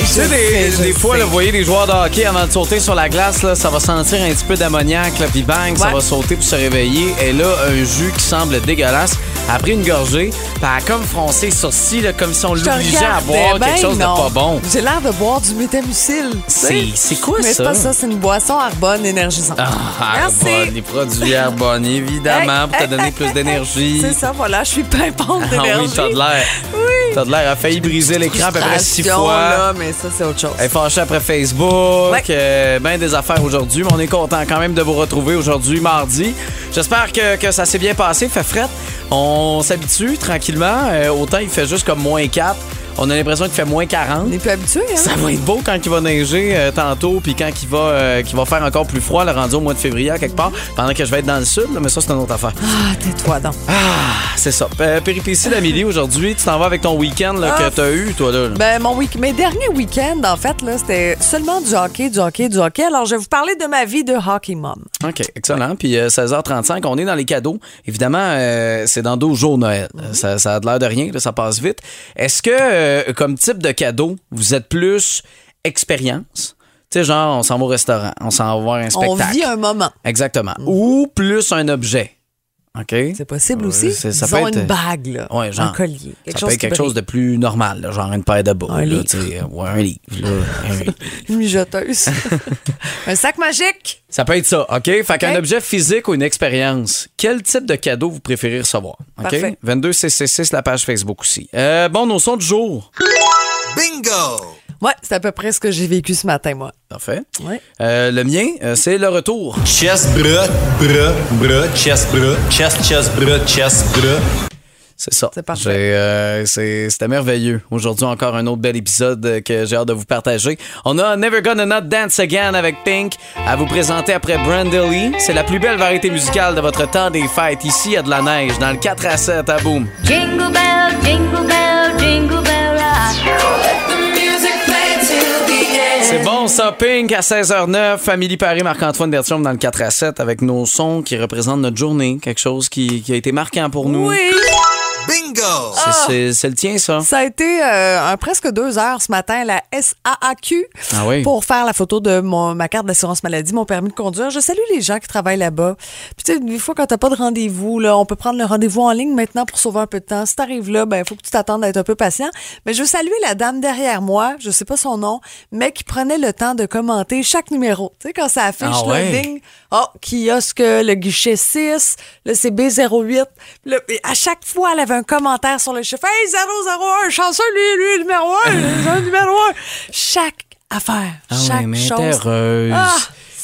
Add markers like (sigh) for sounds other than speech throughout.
Tu sais, des, des fois, là, vous voyez les joueurs de hockey avant de sauter sur la glace, là, ça va sentir un petit peu d'ammoniac, puis bang, ça va sauter pour se réveiller. Et là, un jus qui semble dégueulasse a pris une gorgée, a comme froncé les sourcils, là, comme si on l'obligeait à boire ben quelque chose non. de pas bon. J'ai l'air de boire du métamucil. C'est c'est quoi Mais c'est ça? pas ça, c'est une boisson Arbonne énergisante. Ah, Merci. Arbonne, les produits Arbonne, évidemment, pour te donner plus d'énergie. C'est ça, voilà, je suis pimpante Ah d'énergie. oui, t'as de l'air. T'as de l'air. A failli briser l'écran à peu près six fois. là, mais ça, c'est autre chose. Elle est fâchée après Facebook. Ouais. euh, ben des affaires aujourd'hui. Mais on est content quand même de vous retrouver aujourd'hui, mardi. J'espère que, que ça s'est bien passé. Fait fret. On s'habitue tranquillement. Euh, autant il fait juste comme moins 4. On a l'impression qu'il fait moins 40. On n'est plus habitué, hein? Ça va être beau quand il va neiger euh, tantôt, puis quand il va, euh, qu'il va faire encore plus froid, le rendu au mois de février à quelque part, pendant que je vais être dans le sud, là, mais ça, c'est une autre affaire. Ah, tais-toi donc. Ah, c'est ça. Euh, péripétie d'Amélie, aujourd'hui, tu t'en vas avec ton week-end là, Ah. que t'as eu, toi, là? Ben, mon week mes derniers week-ends, en fait, là, c'était seulement du hockey, du hockey, du hockey. Alors, je vais vous parler de ma vie de hockey mom. OK, excellent. Puis euh, 16h35, on est dans les cadeaux. Évidemment, euh, c'est dans 12 jours Noël. Euh, Ça, ça a de l'air de rien, là, ça passe vite. Est-ce que, euh, comme type de cadeau, vous êtes plus expérience? Tu sais, genre, on s'en va au restaurant, on s'en va voir un On spectacle. vit un moment. Exactement. Ou plus un objet. OK? C'est possible aussi. Ouais, c'est- ça Disons peut être- une bague, là. Ouais, genre, un collier. Quelque ça chose peut être quelque chose de plus normal, là, genre une paire de bas. Un là, livre. ouais, un livre. là, un livre. (laughs) Une mijoteuse. (laughs) un sac magique. Ça peut être ça, OK? Fait qu'un objet physique ou une expérience, quel type de cadeau vous préférez recevoir? OK? Parfait. 22 CC6, la page Facebook aussi. Euh, bon, nos sons du jour. Bingo! Ouais, c'est à peu près ce que j'ai vécu ce matin, moi. Parfait. Ouais. Euh, le mien, euh, c'est le retour. Chest, bras, bras, bras, chest, bras, chest, chest, bras, chest, bras. C'est ça. C'est parfait. Euh, c'est- C'était merveilleux. Aujourd'hui, encore un autre bel épisode euh, que j'ai hâte de vous partager. On a Never Gonna Not Dance Again avec Pink à vous présenter après Brandelly. C'est la plus belle variété musicale de votre temps des fêtes. Ici, il y a de la neige dans le 4 à 7 à boum. Jingle bell, jingle bell, jingle bell rock. C'est bon ça, Pink à 16h09, Famille Paris, Marc-Antoine Bertium dans le 4 à 7 avec nos sons qui représentent notre journée, quelque chose qui, qui a été marquant pour nous. Oui. Bingo! C'est- le tien, ça. Ça a été euh, un presque deux heures ce matin, la SAAQ, Ah oui? pour faire la photo de mon, ma carte d'assurance maladie, mon permis de conduire. Je salue les gens qui travaillent là-bas. Puis tu sais, des fois, quand t'as pas de rendez-vous, là, on peut prendre le rendez-vous en ligne maintenant pour sauver un peu de temps. Si t'arrives là, ben, il faut que tu t'attendes à être un peu patient. Mais je veux saluer la dame derrière moi, je sais pas son nom, mais qui prenait le temps de commenter chaque numéro. Tu sais, quand ça affiche Ah le ouais? ligne, oh, kiosque, le guichet 6, le CB08. Puis là, et à chaque fois, elle avait un commentaire sur le chiffre. Hey, 001, chanceux, lui, lui, numéro 1, le (laughs) numéro 1. Chaque affaire, Ah chaque oui, mais chose. heureuse. Ah,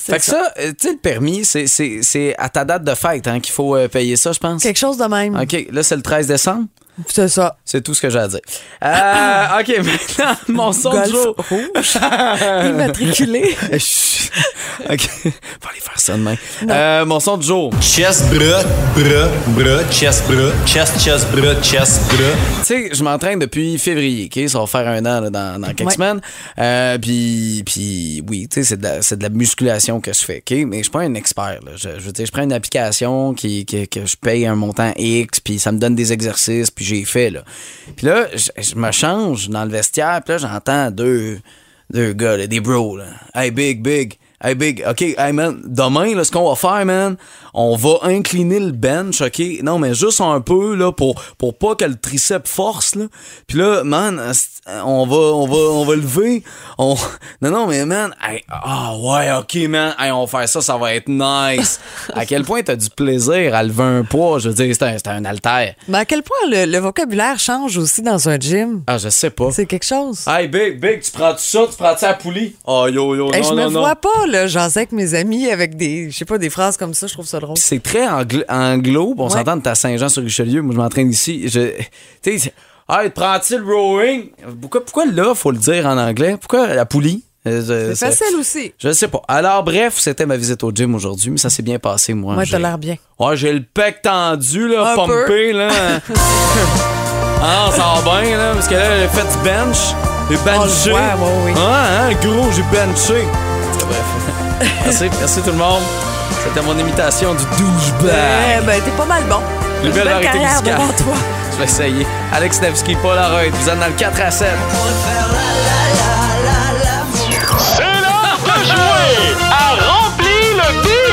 fait que ça, euh, tu sais, le permis, c'est à ta date de fête hein, qu'il faut euh, payer ça, je pense. Quelque chose de même. OK, là, c'est le 13 décembre. C'est ça. C'est tout ce que j'ai à dire. Euh, OK, (laughs) maintenant, mon son du jour. rouge. (laughs) Immatriculé. (laughs) OK, on va aller faire ça demain. Euh, mon son du jour. Chest, bras, bras, bras, chest, bras, chest, chest, bras, chest, bras. Tu sais, je m'entraîne depuis février, OK? Ça va faire un an là, dans, dans quelques Ouais. semaines. Euh, puis, puis, oui, tu sais, c'est de, de la musculation que je fais, OK? Mais je suis pas un expert. Là. Je, je veux dire, je prends une application qui, qui- que je paye un montant X, puis ça me donne des exercices, puis j'ai fait, là. Puis là, je, me change dans le vestiaire, puis là, j'entends deux, deux gars, des bros, là. Hey, big, big. Hey, big, OK, hey, man, demain, là, ce qu'on va faire, man, on va incliner le bench, OK? Non, mais juste un peu, là, pour, pour pas que le triceps force, là. Puis là, man, on va, on va, on va lever. On... (laughs) Non, non, mais man, hey, ah, ouais, OK, man, hey, on va faire ça, ça va être nice. à quel point t'as du plaisir à lever un poids? Je veux dire, c'est un, c'est un haltère. Mais à quel point le, le vocabulaire change aussi dans un gym? Ah, je sais pas. C'est quelque chose. Hey, big, big, tu prends-tu ça? Tu prends-tu la poulie? Oh, yo, yo, Hey, non, je me non, non. vois pas, là, jaser avec mes amis avec des, je sais pas, des phrases comme ça, je trouve ça drôle. C'est très anglo, on Ouais. s'entend de à Saint-Jean-sur-Richelieu. Moi, je m'entraîne ici. Je, tu sais, hey, prends-tu le rowing? Pourquoi, pourquoi là, faut le dire en anglais? Pourquoi la poulie? Euh, C'est facile aussi. Je sais pas. Alors, bref, c'était ma visite au gym aujourd'hui, mais ça s'est bien passé, moi. Moi, t'as l'air bien. Ouais, j'ai le pec tendu, là, Un pompé, là. (laughs) ah, ça va bien, là, parce que là, j'ai fait du bench. J'ai benché. voit, ouais, oui. Ah, hein, gros, j'ai benché. Bref. merci, merci tout le monde. C'était mon imitation du douchebag. Eh ben, t'es pas mal bon. Plus Une belle variété musicale. toi. Je vais essayer. Alex Nevsky, Paul Arrête, vous êtes dans le 4 à 7. C'est l'heure de jouer à Remplis le bip!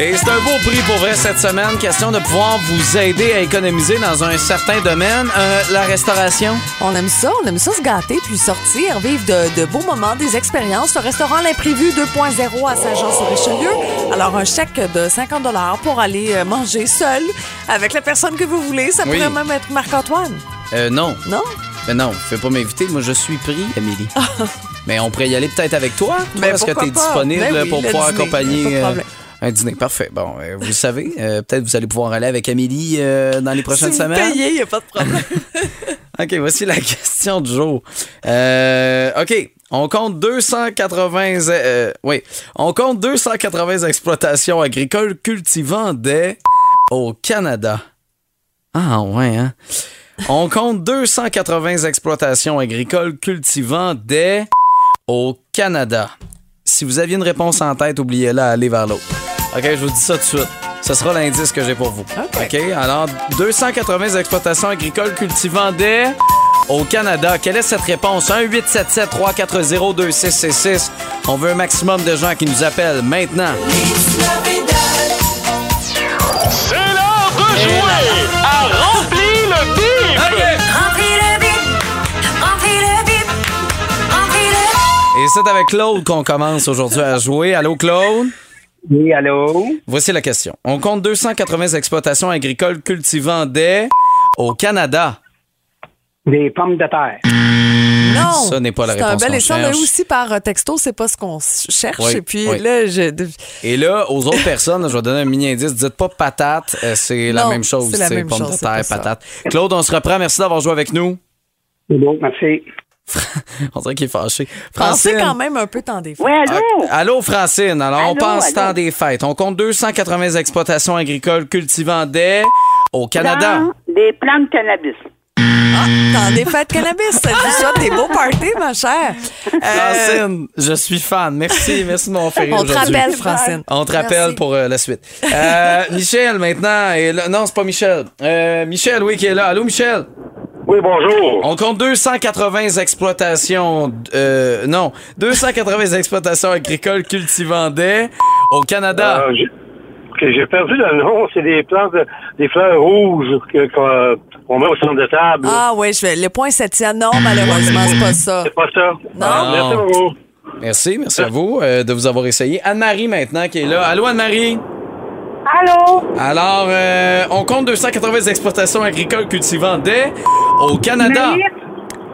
Et c'est un beau prix pour vrai cette semaine. Question de pouvoir vous aider à économiser dans un certain domaine. Euh, la restauration? On aime ça, on aime ça se gâter, puis sortir, vivre de, de beaux moments, des expériences. Le restaurant L'Imprévu 2.0 à Saint-Jean-sur-Richelieu. Alors, un chèque de 50 pour aller euh, manger seul avec la personne que vous voulez. Ça Oui. pourrait même être Marc-Antoine, Euh, non. non? Mais non, fais pas m'inviter. Moi, je suis pris, Amélie. (laughs) Mais on pourrait y aller peut-être avec toi. Toi, Ben, Est-ce que tu es pas? disponible Ben oui, pour pouvoir dîner, accompagner un dîner? Parfait. Bon, euh, vous le savez. euh, peut-être vous allez pouvoir aller avec Amélie euh, dans les prochaines si vous semaines. payez, il n'y a pas de problème. (laughs) OK, voici la question du jour. OK, on compte 280... euh, oui, on compte 280 exploitations agricoles cultivant des... au Canada. Ah ouais, hein? On compte 280 exploitations agricoles cultivant des... au Canada. Si vous aviez une réponse en tête, oubliez-la, allez vers l'autre. OK, je vous dis ça tout de suite. Ce sera l'indice que j'ai pour vous. OK. Alors, 280 exploitations agricoles cultivant des... Au Canada, quelle est cette réponse? 1-877-340-2666. On veut un maximum de gens qui nous appellent maintenant. C'est l'heure de jouer c'est avec Claude qu'on commence aujourd'hui à jouer. Allô, Claude? Oui, allô? Voici la question. On compte 280 exploitations agricoles cultivant des... Au Canada. Des pommes de terre. Non! Ça n'est pas la C'est un réponse bel échange. Mais aussi par euh, texto, c'est pas ce qu'on cherche. Oui, Et puis oui. là, je. Et là, aux autres personnes, je vais donner un mini indice. Dites pas patate, euh, c'est la même chose. c'est la même pommes chose, de terre, patate. Claude, on se reprend. Merci d'avoir joué avec nous. Bon, merci. (laughs) On dirait qu'il est fâché. Pensez Francine. quand même un peu t'en défaut. Oui, allô? Ah, allô, Francine. Alors, on pense allô? temps des fêtes. On compte 280 exploitations agricoles cultivant des... Au Canada. Dans des plantes de cannabis. T'en défaite cannabis. Ça souhaite des beaux parties, ma chère. Euh, Francine, je suis fan. Merci, merci de m'avoir fait on te rappelle, Francine. On te rappelle Merci. pour euh, la suite. Euh, Michel, maintenant. est là. Non, c'est pas Michel. Euh, Michel, oui, qui est là. Allô, Michel? Oui, bonjour. On compte 280 exploitations. euh, non, 280 exploitations agricoles cultivant des au Canada. Euh, j'ai- ok, j'ai perdu le nom. C'est des plantes, de- des fleurs rouges que- qu'on qu'on met au centre de table. Ah oui, je vais. Le point septième. Non, malheureusement, c'est pas ça. C'est pas ça. Non. Ah, Merci beaucoup. Merci, merci à vous euh, de vous avoir essayé. Anne-Marie maintenant qui est là. Allô Anne-Marie? Allô? Alors, euh, on compte 280 exploitations agricoles cultivant des au Canada.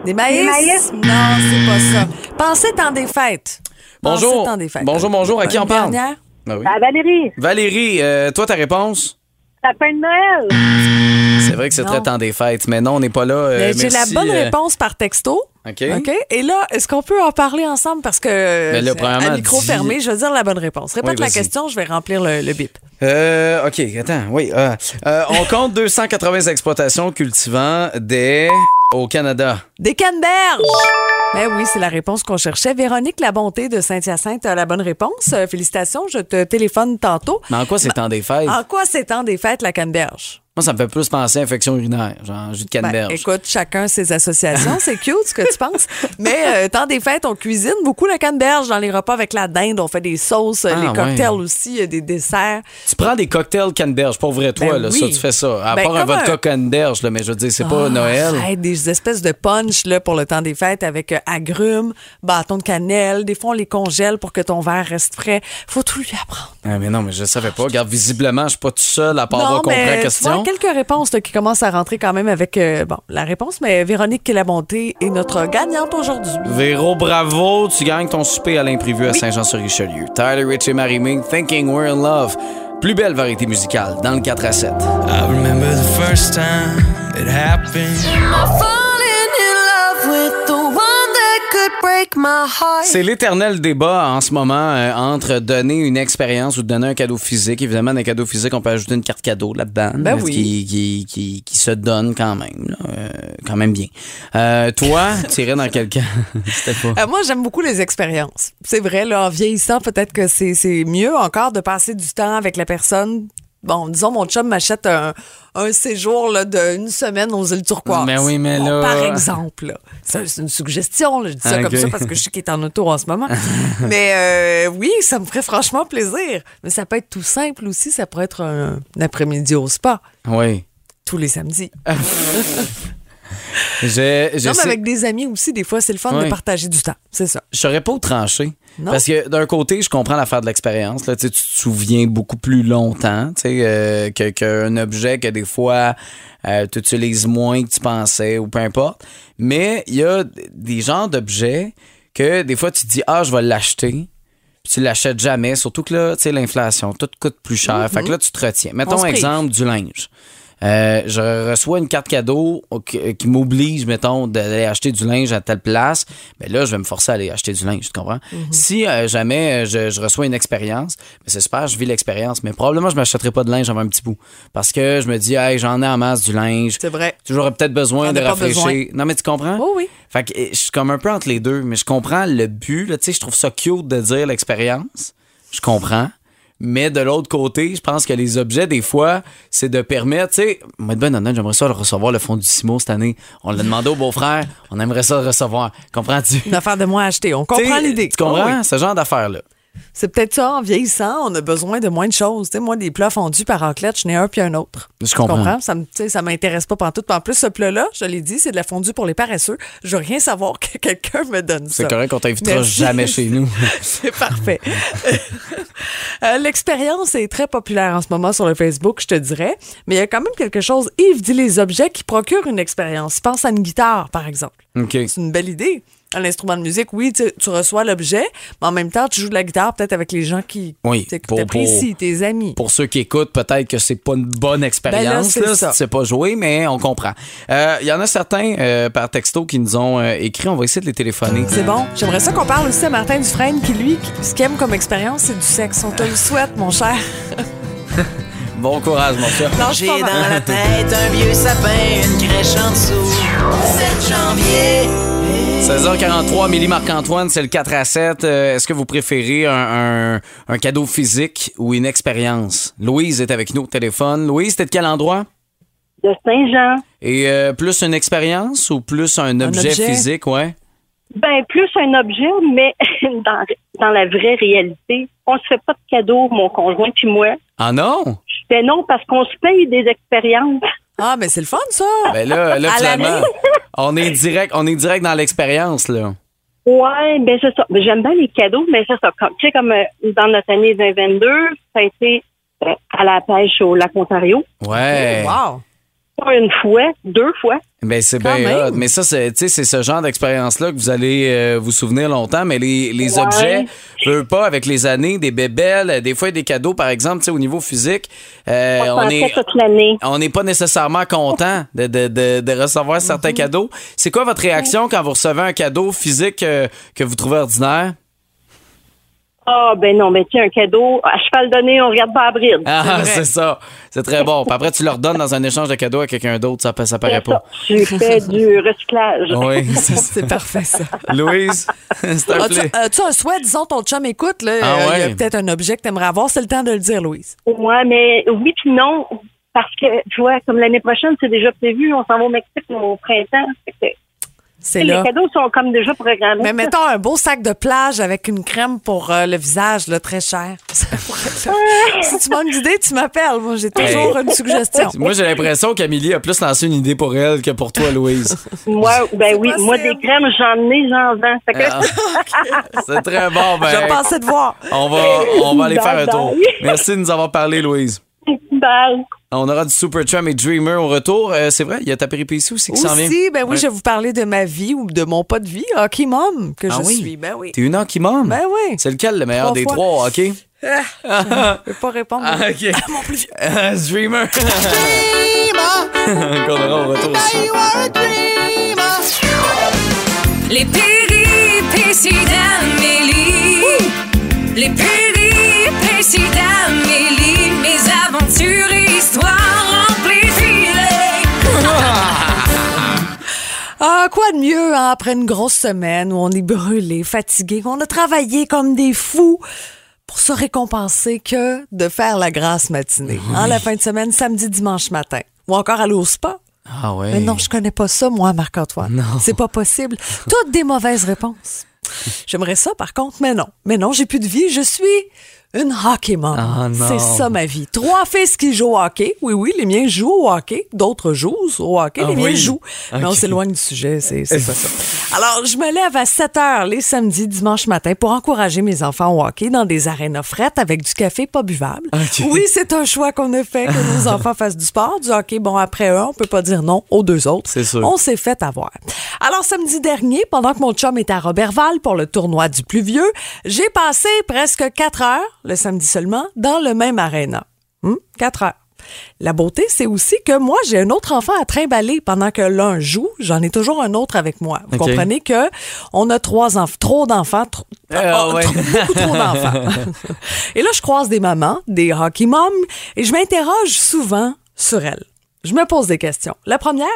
Des maïs? Des maïs? Non, c'est pas ça. Pensez temps des fêtes. Pensez Bonjour. temps des fêtes. Bonjour, bonjour. À qui Une on parle? dernière? Oui. Ah, Valérie, Valérie, euh, toi ta réponse? sapin de Noël. C'est vrai que c'est très temps des fêtes, mais non, on n'est pas là. euh, J'ai la bonne euh, réponse par texto. OK? OK? Et là, est-ce qu'on peut en parler ensemble? Parce que, Mais là, euh, à micro dis- fermé, je veux dire la bonne réponse. Répète Oui, la question, je vais remplir le, le bip. Euh, OK, attends, oui. euh, euh, on compte 280 exploitations cultivant des au Canada. Des canneberges! Ben oui, c'est la réponse qu'on cherchait. Véronique La Bonté de Saint-Hyacinthe a la bonne réponse. Euh, félicitations, je te téléphone tantôt. Mais en quoi c'est temps des fêtes? En quoi c'est temps des fêtes, la canneberge? Moi, ça me fait plus penser à infection urinaire, genre jus de Ben, canneberge. écoute, chacun ses associations. (laughs) C'est cute ce que tu penses. Mais euh, temps des fêtes, on cuisine beaucoup la canneberge dans les repas avec la dinde. On fait des sauces, Ah, les cocktails ouais. aussi, euh, des desserts. Tu prends des cocktails canneberge, pour vrai, toi, Ben là, oui. ça, tu fais ça. À Ben, part un vodka un- canneberge, là, mais je veux dire, c'est pas Ah, Noël. des espèces de punch là, pour le temps des fêtes avec euh, agrumes, bâton de cannelle. Des fois, on les congèle pour que ton verre reste frais. Faut tout lui apprendre. Ah, mais non, mais je savais pas. Regarde, visiblement, je suis pas tout seul à part avoir compris la mais tu question. vois, quelques réponses là, qui commencent à rentrer quand même avec euh, bon la réponse. Mais Véronique La Bonté est notre gagnante aujourd'hui. Véro, bravo, tu gagnes ton souper à l'imprévu à Saint-Jean-sur-Richelieu. Tyler Rich et Marie Ming, Thinking We're in Love. Plus belle variété musicale dans le 4 à 7. I remember the first time it happened. C'est l'éternel débat en ce moment euh, entre donner une expérience ou donner un cadeau physique. Évidemment, dans un cadeau physique, on peut ajouter une carte cadeau là-dedans. Ben oui. qui, qui, qui, qui se donne quand même. là, euh, quand même bien. Euh, toi, (laughs) irais dans quel cas? (laughs) C'était pas. Moi, j'aime beaucoup les expériences. C'est vrai, là, en vieillissant, peut-être que c'est c'est mieux encore de passer du temps avec la personne. Bon, disons, mon chum m'achète un, un séjour d'une semaine aux îles Turquoises. Mais oui, mais Bon, là- Par exemple. là. Ça, C'est une suggestion. là. Je dis ça comme ça parce que je sais qu'il est en auto en ce moment. (laughs) mais euh, oui, ça me ferait franchement plaisir. Mais ça peut être tout simple aussi. Ça pourrait être un, un après-midi au spa, Oui. tous les samedis. (laughs) Je, je non, mais sais- avec des amis aussi, des fois, c'est le fun Oui. de partager du temps. C'est ça. Je saurais pas où trancher. Non? Parce que d'un côté, je comprends l'affaire de l'expérience. Là, tu te souviens beaucoup plus longtemps euh, que- qu'un objet que des fois euh, tu utilises moins que tu pensais ou peu importe. Mais il y a des genres d'objets que des fois tu te dis Ah, je vais l'acheter. Puis tu l'achètes jamais. Surtout que là, tu sais, l'inflation, tout coûte plus cher. Fait que là, tu te retiens. On Mettons exemple du linge. Euh, je reçois une carte cadeau qui, m'oblige, mettons, d'aller acheter du linge à telle place. Mais là, je vais me forcer à aller acheter du linge, tu comprends? Si euh, jamais euh, je, je reçois une expérience, ben c'est super, je vis l'expérience. Mais probablement, je m'achèterai pas de linge avant un petit bout. Parce que je me dis, hey, j'en ai en masse du linge. C'est vrai. J'aurais peut-être besoin de rafraîchir. besoin. Non, mais tu comprends? Oui, oui. Fait que eh, je suis comme un peu entre les deux, mais je comprends le but. Tu sais, je trouve ça cute de dire l'expérience. Je comprends. Mais de l'autre côté, je pense que les objets, des fois, c'est de permettre, tu sais, moi, ben honnête, j'aimerais ça le recevoir le fond du Simo cette année. On l'a demandé au beau-frère, on aimerait ça le recevoir. Comprends-tu? Une affaire de moi à acheter. On comprend l'idée. Tu comprends? Oui. Ce genre d'affaires-là. C'est peut-être ça, en vieillissant, on a besoin de moins de choses. Tu sais, moi, des plats fondus par raclette, je n'ai un puis un autre. Je comprends. comprends? Ça ça m'intéresse pas pantoute. En plus, ce plat-là, je l'ai dit, c'est de la fondue pour les paresseux. Je veux rien savoir que quelqu'un me donne ça. C'est correct qu'on t'invitera jamais chez nous. (laughs) C'est parfait. Euh, (laughs) L'expérience est très populaire en ce moment sur le Facebook, je te dirais. Mais il y a quand même quelque chose. Yves dit les objets qui procurent une expérience. Pense à une guitare, par exemple. C'est une belle idée. Un instrument de musique, oui, tu, tu reçois l'objet, mais en même temps, tu joues de la guitare peut-être avec les gens qui, Oui, t'apprécient, tes amis. Pour ceux qui écoutent, peut-être que c'est pas une bonne expérience, Ben là, c'est là, ça. si tu sais pas jouer, mais on comprend. Euh, Il y en a certains euh, par texto qui nous ont euh, écrit. On va essayer de les téléphoner. C'est bon. J'aimerais ça qu'on parle aussi à Martin Dufresne qui, lui, ce qu'il aime comme expérience, c'est du sexe. On te le souhaite, mon cher. (laughs) Bon courage, mon cher. J'ai dans la tête un vieux sapin, une crèche en dessous. 7 janvier. 16h43, Milly Marc-Antoine, c'est le 4 à 7. Euh, Est-ce que vous préférez un, un- un cadeau physique ou une expérience? Louise est avec nous au téléphone. Louise, t'es de quel endroit? De Saint-Jean. Et euh, plus une expérience ou plus un objet, objet? physique, ouais? Ben, plus un objet, mais (laughs) dans, dans la vraie réalité, on se fait pas de cadeaux, mon conjoint puis moi. Ah non? Ben non, parce qu'on se paye des expériences. Ah, mais c'est le fun, ça. Ben là, là À finalement, l'année. On est direct, on est direct dans l'expérience, là. Ouais, ben c'est ça. Ben, J'aime bien les cadeaux, mais c'est ça. Comme, tu sais, comme euh, dans notre année 2022, ça a été euh, à la pêche au lac Ontario. Ouais. Wow. Pas une fois, deux fois. Ben c'est bien hot. Mais ça, c'est, tu sais, c'est ce genre d'expérience-là que vous allez euh, vous souvenir longtemps. Mais les, les Ouais. objets, veux pas, avec les années, des bébelles, euh, des fois des cadeaux, par exemple, tu sais, au niveau physique, euh, On, est... fait toute l'année. On n'est pas nécessairement content de, de, de, de recevoir certains Mhm. cadeaux. C'est quoi votre réaction quand vous recevez un cadeau physique euh, que vous trouvez ordinaire? Ah, ben non, ben tiens, un cadeau, à cheval donné, on regarde pas à bride. Ah, c'est ça. C'est très bon. Puis après, tu le redonnes dans un échange de cadeaux à quelqu'un d'autre. Ça, ça paraît C'est ça. pas. J'ai fait du recyclage. Oui, (laughs) c'est parfait, ça. Louise, c'est un As-tu plaisir. as-tu un souhait, disons, ton chum écoute, là, Ah euh, il y ouais. a peut-être un objet que tu aimerais avoir. C'est le temps de le dire, Louise. Ouais, mais oui puis non, parce que, tu vois, comme l'année prochaine, c'est déjà prévu, on s'en va au Mexique au printemps. Fait que, C'est les cadeaux sont comme déjà programmés. Mais mettons un beau sac de plage avec une crème pour euh, le visage, là, très cher. (laughs) Là. si tu manques d'idées, tu m'appelles. Moi, j'ai toujours une suggestion. Moi, j'ai l'impression qu'Amélie a plus lancé une idée pour elle que pour toi, Louise. Moi, (laughs) ben oui, possible. moi, des crèmes, j'en ai, j'en vends. Ah, C'est très bon. Ben, Je pensais de voir. on va, on va aller faire un tour. Merci de nous avoir parlé, Louise. bye. On aura du Supertramp et Dreamer au retour. Euh, c'est vrai, il y a ta péripétie aussi qui s'en vient. Aussi, ben oui, Ouais. je vais vous parler de ma vie ou de mon pas de vie, hockey mom, que Ah je oui? suis. Ben oui. T'es une hockey mom? Ben oui. C'est lequel le meilleur Trois des fois. trois, OK? Je peux pas répondre. Ah, OK. Euh, (laughs) Dreamer. Qu'on aura au retour aussi. Les péripéties péripéties d'Amélie. Les péripéties d'Amélie. Mes aventures Ah, quoi de mieux hein, après une grosse semaine où on est brûlé, fatigué, qu'on a travaillé comme des fous pour se récompenser que de faire la grasse matinée. Hein, la fin de semaine, samedi, dimanche matin. Ou encore aller au spa. Ah ouais. Mais non, je connais pas ça, moi, Marc-Antoine. Non. C'est pas possible. Toutes des mauvaises réponses. (laughs) J'aimerais ça, par contre, mais non. Mais non, j'ai plus de vie. Je suis une hockey mom. Ah. C'est ça, ma vie. Trois fils qui jouent au hockey. Oui, oui, les miens jouent au hockey. D'autres jouent au hockey. Ah les miens oui. jouent. Mais on s'éloigne du sujet. C'est pas ça. Alors, je me lève à 7 heures les samedis, dimanche matin pour encourager mes enfants au hockey dans des arénas frettes avec du café pas buvable. Oui, c'est un choix qu'on a fait, que nos (laughs) enfants fassent du sport, du hockey. Bon, après eux, on peut pas dire non aux deux autres. C'est sûr. On s'est fait avoir. Alors, samedi dernier, pendant que mon chum était à Robertval pour le tournoi du plus vieux, j'ai passé presque quatre heures, le samedi seulement, dans le même aréna. Hum, Quatre heures. La beauté, c'est aussi que moi, j'ai un autre enfant à trimballer pendant que l'un joue. J'en ai toujours un autre avec moi. Vous comprenez que on a trois enfants, trop d'enfants, oh, ouais. trop- beaucoup trop d'enfants. (laughs) et là, je croise des mamans, des hockey moms, et je m'interroge souvent sur elles. Je me pose des questions. La première,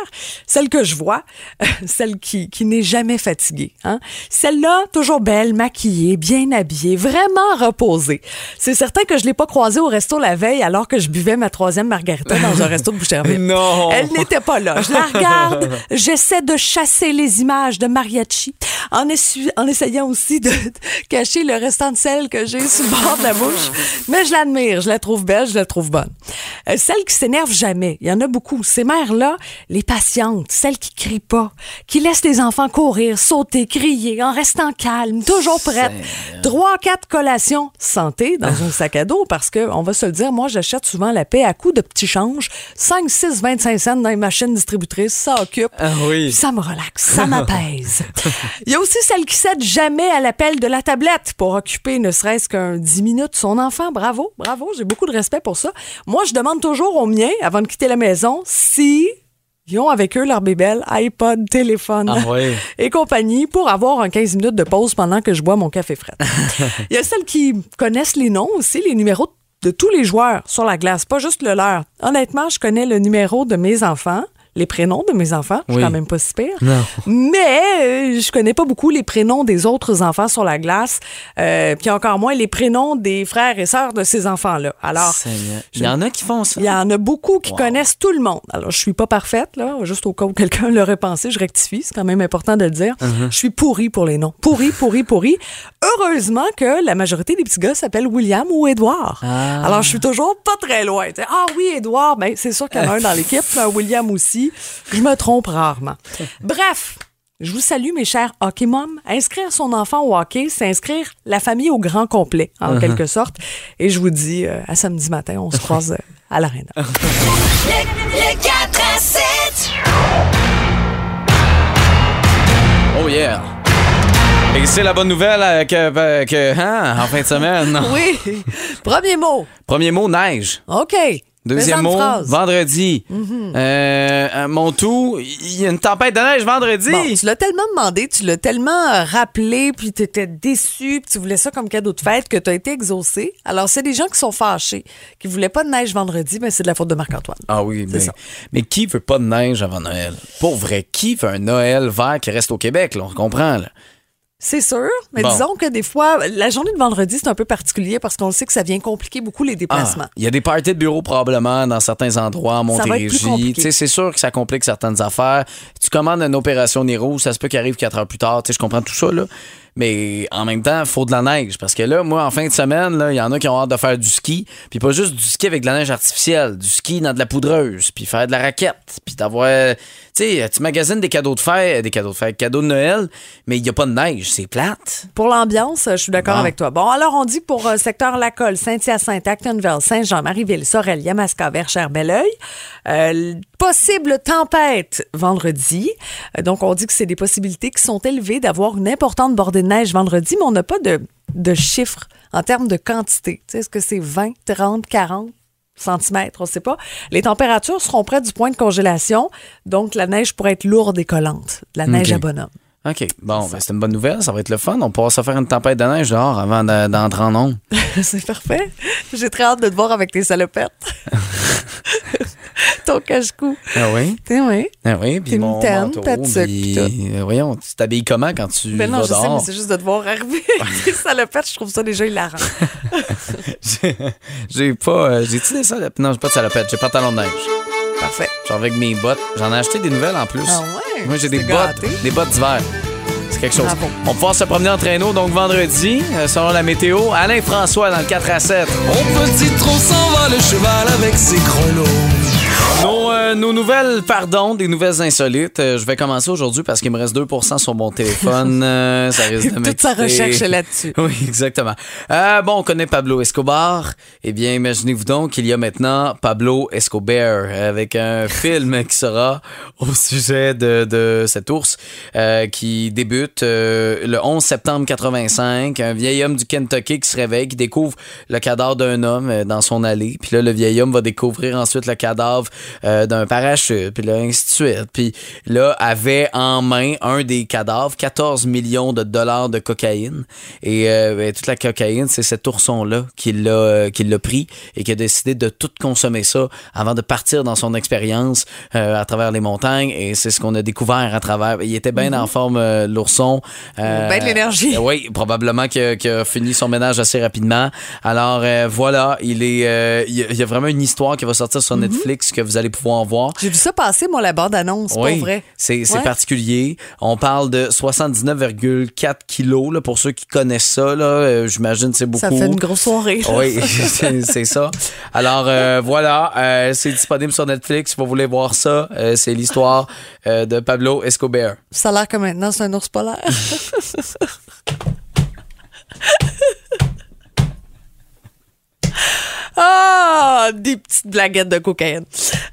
celle que je vois, (laughs) celle qui, qui n'est jamais fatiguée. Hein? Celle-là, toujours belle, maquillée, bien habillée, vraiment reposée. C'est certain que je l'ai pas croisée au resto la veille alors que je buvais ma troisième margarita dans un resto de Boucherville. (laughs) Non. Elle n'était pas là. Je la regarde, (laughs) j'essaie de chasser les images de mariachi en, essu- en essayant aussi de, de cacher le restant de sel que j'ai sur le bord de la bouche. Mais je l'admire, je la trouve belle, je la trouve bonne. Euh, celle qui s'énerve jamais, il y en a beaucoup. Ces mères-là, les patientes, celles qui crient pas, qui laissent les enfants courir, sauter, crier, en restant calmes, toujours prêtes. Trois, quatre collations santé dans un sac à dos parce que, on va se le dire, moi, j'achète souvent la paix à coups de petits changes. 5, 6, 25 cents dans les machines distributrices, ça occupe. Ah oui. Ça me relaxe, ça (laughs) m'apaise. Il y a aussi celle qui cède jamais à l'appel de la tablette pour occuper ne serait-ce qu'un 10 minutes son enfant. Bravo, bravo, j'ai beaucoup de respect pour ça. Moi, je demande toujours aux miens, avant de quitter la maison, si ils ont avec eux leur bébelle, iPod, téléphone Ah (laughs) et compagnie pour avoir un 15 minutes de pause pendant que je bois mon café frais. (laughs) Il y a celles qui connaissent les noms aussi, les numéros de tous les joueurs sur la glace, pas juste le leur. Honnêtement, je connais le numéro de mes enfants, les prénoms de mes enfants. Je suis Oui. quand même pas si pire. Non. Mais euh, je connais pas beaucoup les prénoms des autres enfants sur la glace, euh, puis encore moins les prénoms des frères et sœurs de ces enfants-là. Alors. Il y en a qui font ça. il y en a beaucoup qui Wow. connaissent tout le monde. Alors, je suis pas parfaite, là. Juste au cas où quelqu'un (laughs) l'aurait pensé, je rectifie. C'est quand même important de le dire. Uh-huh. Je suis pourrie pour les noms. Pourrie, pourrie, pourrie. Heureusement que la majorité des petits gars s'appellent William ou Édouard. Ah. Alors, je suis toujours pas très loin. Ah oui, Édouard, ben, c'est sûr qu'il y en a un dans l'équipe, un William aussi. Je me trompe rarement. Bref. Je vous salue, mes chers hockey moms. Inscrire son enfant au hockey, c'est inscrire la famille au grand complet, en Uh-huh. quelque sorte. Et je vous dis, euh, à samedi matin, on se croise (laughs) euh, à l'aréna. Le, le 4 à 7. Oh yeah. Et c'est la bonne nouvelle euh, que, euh, que hein, en fin de semaine. Oui. Premier mot. Premier mot, neige. OK. Deuxième mot, phrase. vendredi. Mhm. Euh, euh, mon tout, il y a une tempête de neige vendredi. Bon, tu l'as tellement demandé, tu l'as tellement euh, rappelé, puis tu étais déçu, puis tu voulais ça comme cadeau de fête que tu as été exaucé. Alors, c'est des gens qui sont fâchés, qui voulaient pas de neige vendredi, mais c'est de la faute de Marc-Antoine. Ah oui, mais, ça. mais qui veut pas de neige avant Noël? Pour vrai, qui veut un Noël vert qui reste au Québec? Là, on comprend. Là? C'est sûr, mais Bon. disons que des fois, la journée de vendredi, c'est un peu particulier parce qu'on sait que ça vient compliquer beaucoup les Ah, déplacements. Il y a des parties de bureau probablement dans certains endroits plus Montérégie. C'est sûr que ça complique certaines affaires. Tu commandes une opération Niro, ça se peut qu'il arrive quatre heures plus tard. Je comprends tout ça, là. Mais en même temps, il faut de la neige. Parce que là, moi, en fin de semaine, il y en a qui ont hâte de faire du ski. Puis pas juste du ski avec de la neige artificielle, du ski dans de la poudreuse, puis faire de la raquette, puis d'avoir. Tu sais, tu magasines des cadeaux de fête, des cadeaux de fête, cadeaux de Noël, mais il n'y a pas de neige. C'est plate. Pour l'ambiance, je suis d'accord Bon. avec toi. Bon, alors on dit pour euh, secteur Lacolle, Saint-Hyacinthe, Actonville, Saint-Jean, Marieville, Sorel, Yamaska, Verchères, Belleuil. Euh, possible tempête vendredi. Euh, donc on dit que c'est des possibilités qui sont élevées d'avoir une importante bordée neige vendredi, mais on n'a pas de, de chiffres en termes de quantité. Tu sais, Est-ce que c'est 20, 30, 40? centimètres, on ne sait pas. Les températures seront près du point de congélation, donc la neige pourrait être lourde et collante. De la neige à bonhomme. OK. Bon, ben, c'est une bonne nouvelle. Ça va être le fun. On pourra se faire une tempête de neige dehors avant de- d'entrer en onde. (laughs) c'est parfait. J'ai très hâte de te voir avec tes salopettes. (laughs) (laughs) Ton cache-cou. Ah oui? T'es oui. Ah oui, puis Tes mon manteau, puis, euh, voyons, tu t'habilles comment quand tu Ben non, vas je sais, mais c'est juste de te voir arriver avec (laughs) (laughs) tes salopettes. Je trouve ça déjà hilarant. J'ai- J'ai pas... euh, J'ai-tu des salopettes? Non, j'ai pas de salopettes. J'ai pas de talons de neige. Parfait. Genre avec mes bottes. J'en ai acheté des nouvelles en plus. Ah ouais? Moi, j'ai des T'es bottes, gâté. des bottes d'hiver. C'est quelque chose. Bravo. On va pouvoir se promener en traîneau, donc vendredi, euh, selon la météo. Alain François dans le 4 à 7. Au petit trot s'en va le cheval avec ses grelots. Nos, euh, nos nouvelles, pardon, des nouvelles insolites. Euh, je vais commencer aujourd'hui parce qu'il me reste 2 sur mon téléphone. (laughs) Euh, ça risque de Toute sa recherche là-dessus. (laughs) Oui, exactement. Euh, bon, on connaît Pablo Escobar. Eh bien, imaginez-vous donc qu'il y a maintenant Pablo Escobar avec un (laughs) film qui sera au sujet de, de cet ours qui débute le 11 septembre 85. Un vieil homme du Kentucky qui se réveille, qui découvre le cadavre d'un homme dans son allée. Puis là, le vieil homme va découvrir ensuite le cadavre euh, d'un parachute. Puis là, ainsi de suite. Puis là, avait en main un des cadavres, 14 millions de dollars de cocaïne. Et euh, ben, toute la cocaïne, c'est cet ourson-là qui l'a euh, pris et qui a décidé de tout consommer ça avant de partir dans son expérience euh, à travers les montagnes. Et c'est ce qu'on a découvert à travers. Il était bien en forme, euh, l'ourson. Ben de l'énergie. (laughs) Oui, probablement qu'il a, fini son ménage assez rapidement. Alors voilà, il est, il y a- il y a vraiment une histoire qui va sortir sur Netflix que vous allez pouvoir voir. J'ai vu ça passer, moi, la bande-annonce. Oui, vrai. c'est Ouais. particulier. On parle de 79,4 kilos là, pour ceux qui connaissent ça. Là, euh, j'imagine que c'est beaucoup. Ça fait une grosse soirée. là. Oui, (laughs) c'est ça. Alors euh, voilà, euh, c'est disponible sur Netflix. Si vous voulez voir ça, euh, c'est l'histoire de Pablo Escobar. Ça a l'air que maintenant, c'est un ours polaire. (laughs) Ah, des petites blaguettes de cocaïne.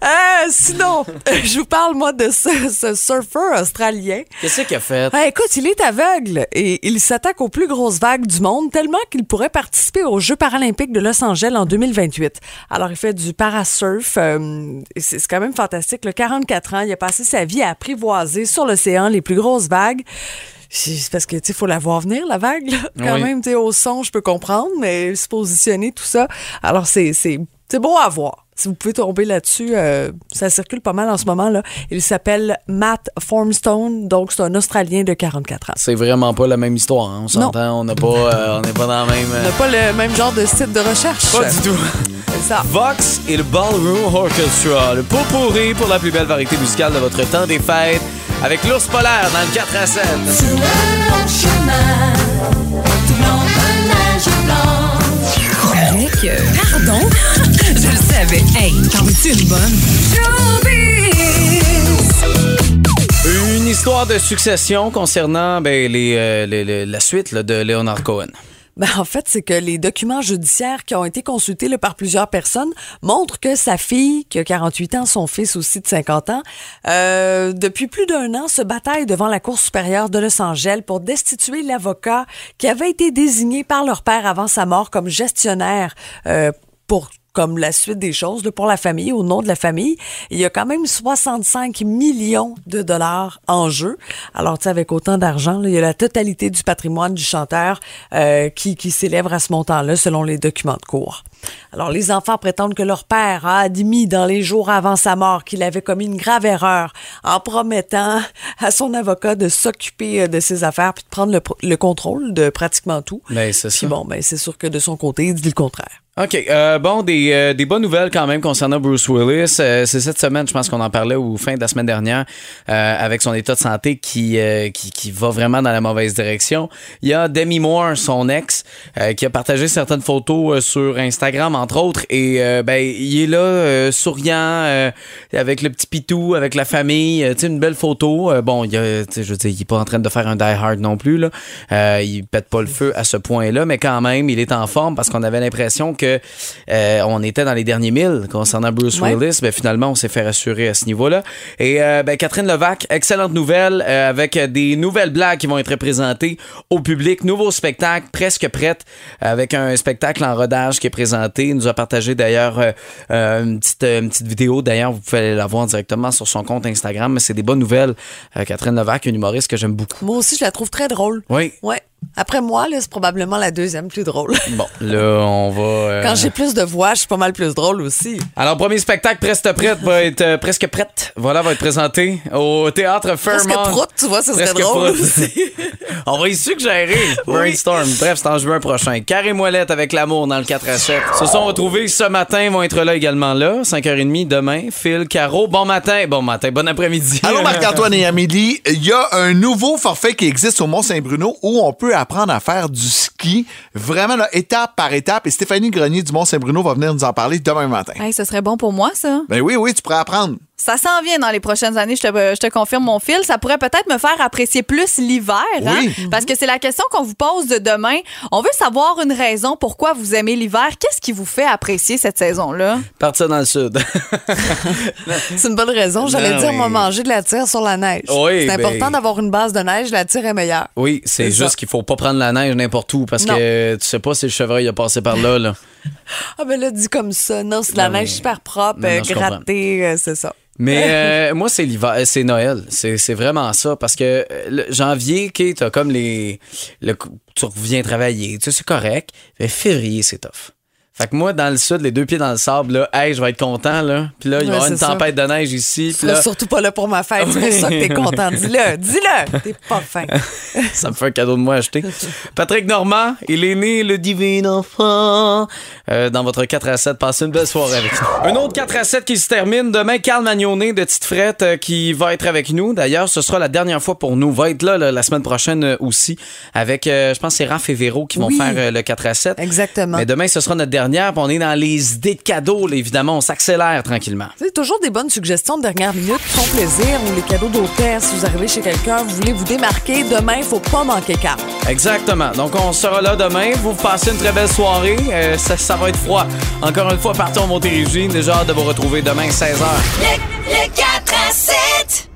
Euh, sinon, (laughs) je vous parle, moi, de ce, ce surfeur australien. Qu'est-ce qu'il a fait? Ah, écoute, il est aveugle et il s'attaque aux plus grosses vagues du monde tellement qu'il pourrait participer aux Jeux paralympiques de Los Angeles en 2028. Alors, il fait du parasurf. euh, c'est quand même fantastique. Le 44 ans, il a passé sa vie à apprivoiser sur l'océan les plus grosses vagues. C'est parce que, tu sais, faut la voir venir, la vague, là. Quand Oui. même, tu sais, au son, je peux comprendre, mais se positionner, tout ça. Alors, c'est c'est- c'est beau à voir. Si vous pouvez tomber là-dessus, euh, ça circule pas mal en ce moment, là. Il s'appelle Matt Formstone, donc c'est un Australien de 44 ans. C'est vraiment pas la même histoire. hein. On s'entend, on n'a pas, euh, on n'est pas dans la même. On euh, n'a pas le même genre de site de recherche. Pas du tout. C'est ça. Vox et le Ballroom Orchestra, le pot pourri pour la plus belle variété musicale de votre temps des fêtes, avec l'ours polaire dans le 4 à 7. De succession concernant ben, les, euh, la suite de Leonard Cohen? Ben, en fait, c'est que les documents judiciaires qui ont été consultés là, par plusieurs personnes montrent que sa fille, qui a 48 ans, son fils aussi de 50 ans, euh, depuis plus d'un an, se bataillent devant la Cour supérieure de Los Angeles pour destituer l'avocat qui avait été désigné par leur père avant sa mort comme gestionnaire euh, pour comme la suite des choses là, pour la famille, au nom de la famille. Il y a quand même 65 millions de dollars en jeu. Alors, tu sais, avec autant d'argent, il y a la totalité du patrimoine du chanteur euh, qui, qui célèbre à ce montant-là, selon les documents de cour. Alors, les enfants prétendent que leur père a admis dans les jours avant sa mort qu'il avait commis une grave erreur en promettant à son avocat de s'occuper euh, de ses affaires puis de prendre le, le contrôle de pratiquement tout. Ben, c'est bon, ben, c'est sûr que de son côté, il dit le contraire. OK. euh, bon, des, euh, des bonnes nouvelles quand même concernant Bruce Willis. Euh, c'est cette semaine, je pense qu'on en parlait au fin de la semaine dernière, euh, avec son état de santé qui, euh, qui, qui va vraiment dans la mauvaise direction. Il y a Demi Moore, son ex, euh, qui a partagé certaines photos sur Instagram, entre autres. Et ben, il est là, souriant, avec le petit pitou, avec la famille. Tu sais, une belle photo. Bon, il a, je veux dire, il est pas en train de faire un die hard non plus. Là. Il pète pas le feu à ce point-là, mais quand même, il est en forme parce qu'on avait l'impression que que euh, on était dans les derniers milles concernant Bruce Ouais. Willis. Ben, finalement, on s'est fait rassurer à ce niveau-là. Et euh, ben, Catherine Levac, excellente nouvelle euh, avec des nouvelles blagues qui vont être présentées au public. Nouveau spectacle, presque prête, avec un spectacle en rodage qui est présenté. Il nous a partagé d'ailleurs une, petite, une petite vidéo. D'ailleurs, vous pouvez la voir directement sur son compte Instagram. Mais c'est des bonnes nouvelles. Catherine Levac, une humoriste que j'aime beaucoup. Moi aussi, je la trouve très drôle. Oui. Ouais. Après moi, là, c'est probablement la deuxième plus drôle. Bon, là, on va. euh, Quand j'ai plus de voix, je suis pas mal plus drôle aussi. Alors, premier spectacle presque prête va être euh, presque prête. Voilà, va être présenté au théâtre Presque Fairmont. prout, tu vois, ça serait Presque drôle prout. aussi. (laughs) On va y suggérer. Brainstorm. Bref, c'est en juin prochain. Carré Moellette avec l'amour dans le 4 à 7. Se sont retrouvés ce matin, ils vont être là également là. 5h30 demain. Phil, Caro, bon matin. Bon matin, bon après-midi. Allô Marc-Antoine et Amélie, il y a un nouveau forfait qui existe au Mont-Saint-Bruno où on peut apprendre à faire du ski, vraiment là, étape par étape. Et Stéphanie Grenier du Mont-Saint-Bruno va venir nous en parler demain matin. Hey, ce serait bon pour moi, ça. Ben oui, oui, tu pourrais apprendre. Ça s'en vient dans les prochaines années, je te, je te confirme mon fil. Ça pourrait peut-être me faire apprécier plus l'hiver, hein? Oui. parce que c'est la question qu'on vous pose de demain. On veut savoir une raison pourquoi vous aimez l'hiver. Qu'est-ce qui vous fait apprécier cette saison-là? Partir dans le sud. (laughs) C'est une bonne raison. J'allais Non, dire, oui. moi, manger de la tire sur la neige. Oui, c'est ben- important d'avoir une base de neige. La tire est meilleure. Oui, c'est juste qu'il faut pas prendre la neige n'importe où parce Non. que tu sais pas si le chevreuil a passé par là. là. (laughs) Ah, ben là, dit comme ça. Non, c'est de la Non, neige super propre, Non, non, euh, grattée, euh, c'est ça. Mais (laughs) euh, moi, c'est l'hiver, euh, c'est Noël. C'est c'est vraiment ça. Parce que euh, le janvier, OK, t'as comme les. le- tu reviens travailler. Tu sais, c'est correct. Mais février, c'est tough. Fait que moi, dans le sud, les deux pieds dans le sable, là, hey, je vais être content, là. Puis là, il va y Ouais, avoir une ça. tempête de neige ici. Tu Puis là, surtout pas là pour ma fête. C'est pour ça que t'es content. Dis-le, dis-le. T'es (laughs) pas fin. (laughs) ça me fait un cadeau de moi à acheter. (laughs) Patrick Normand, il est né le divin enfant. Euh, dans votre 4 à 7, passez une belle soirée avec nous. Un autre 4 à 7 qui se termine. Demain, Carl Magnonet de Tite Frette euh, qui va être avec nous. D'ailleurs, ce sera la dernière fois pour nous. Va être là, là, la semaine prochaine euh, aussi avec, je pense, c'est Raph et Véro qui vont Oui. faire le 4 à 7. Exactement. Mais demain, ce sera notre dernière. Puis on est dans les idées de cadeaux, là, évidemment. On s'accélère tranquillement. C'est toujours des bonnes suggestions de dernière minute qui font plaisir ou les cadeaux d'hôtel. Si vous arrivez chez quelqu'un, vous voulez vous démarquer, demain, il faut pas manquer cap. Exactement. Donc, on sera là demain. Vous passez une très belle soirée. Euh, ça, ça va être froid. Encore une fois, partons Montérégie. Déjà hâte de vous retrouver demain, 16h. Le, le 4 à 7.